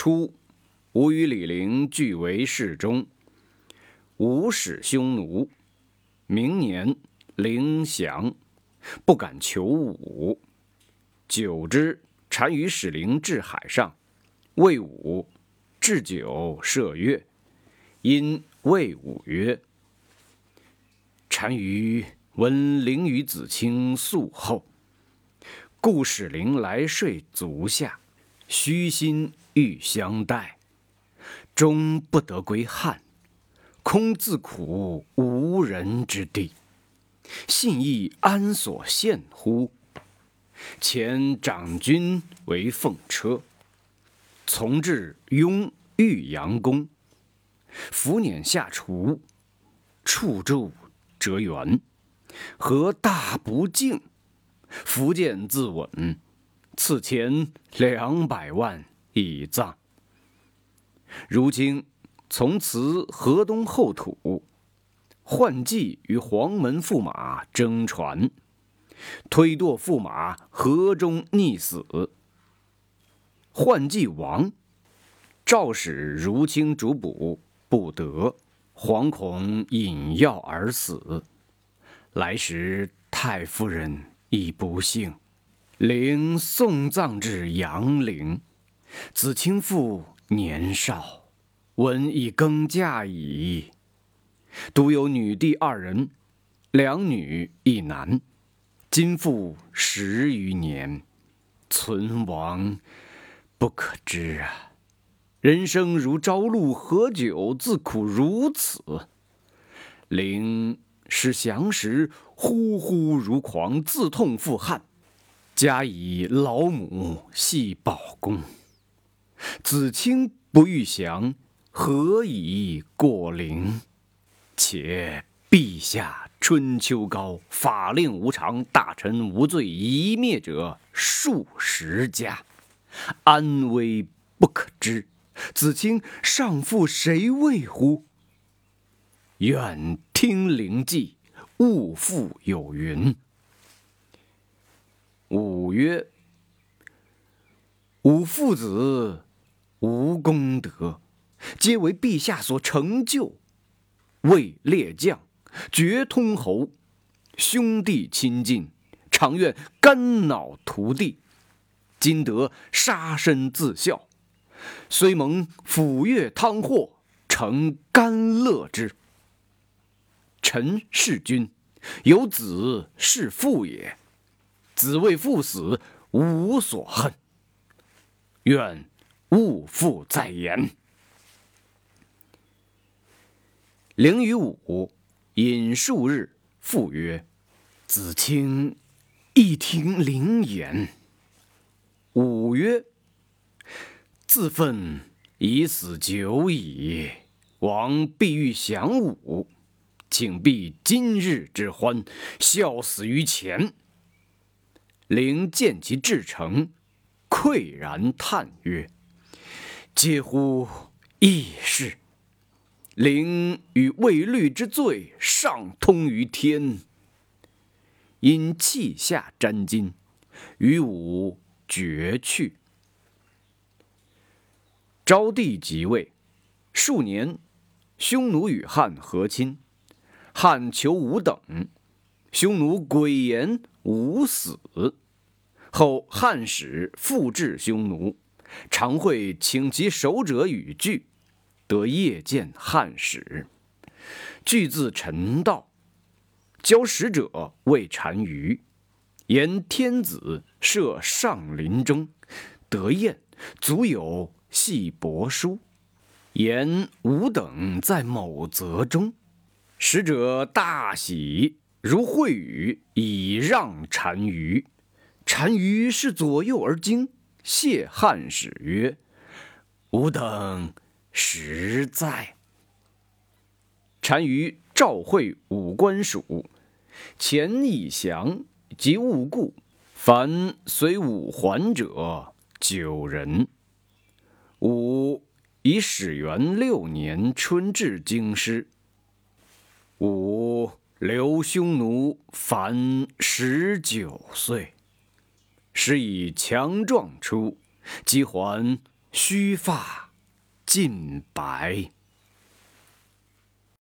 初，吾与李陵俱为侍中。吾使匈奴。明年，陵降，不敢求武。久之，单于使陵至海上，谓武置酒射月。因谓武曰：“单于闻陵与子卿素厚，故使陵来睡足下，虚心欲相待，终不得归汉。”空自苦无人之地，信义安所献乎？前长君为奉车，从至雍豫阳宫，伏辇下厨，处柱折垣，何大不敬？福建自刎，赐钱两百万以葬。如今。从此河东后土，换季与黄门驸马争传，推堕驸马河中溺死。换季亡，赵使如清主捕，不得，惶恐饮药而死。来时太夫人亦不幸，灵送葬至阳陵。子清父年少。闻已更嫁矣，独有女弟二人，两女一男，今复十余年，存亡不可知啊！人生如朝露，何久自苦如此？灵是降时，呼呼如狂，自痛复汗。家以老母系宝宫，子清不欲降。何以过陵？且陛下春秋高，法令无常，大臣无罪一灭者数十家，安危不可知。子清上负谁畏乎？愿听灵记，勿复有云。五曰：吾父子无功德。皆为陛下所成就，为列将，绝通侯，兄弟亲近，常愿肝脑涂地。今得杀身自效，虽蒙抚越汤祸，诚甘乐之。臣弑君，有子弑父也，子为父死，无所恨。愿勿复再言。灵与武饮数日，复曰：“子卿亦听灵言。”武曰：“自愤已死久矣，王必欲降武，请避今日之欢，笑死于前。”灵见其至诚，喟然叹曰：“嗟乎异事！”灵与未律之罪，上通于天。因气下沾巾，与武绝去。昭帝即位，数年，匈奴与汉和亲，汉求武等，匈奴诡言吾死。后汉使复至匈奴，常会请其守者与聚。得夜见汉使，具自陈道，交使者谓单于，言天子设上林中，得宴，足有系帛书，言吾等在某泽中。使者大喜，如会语，以让单于。单于是左右而惊，谢汉使曰：“吾等。”实在。单于召会五官属，前以降及勿故，凡随武还者九人。吾以始元六年春至京师。武刘匈奴凡十九岁，时以强壮出，即还须发尽白。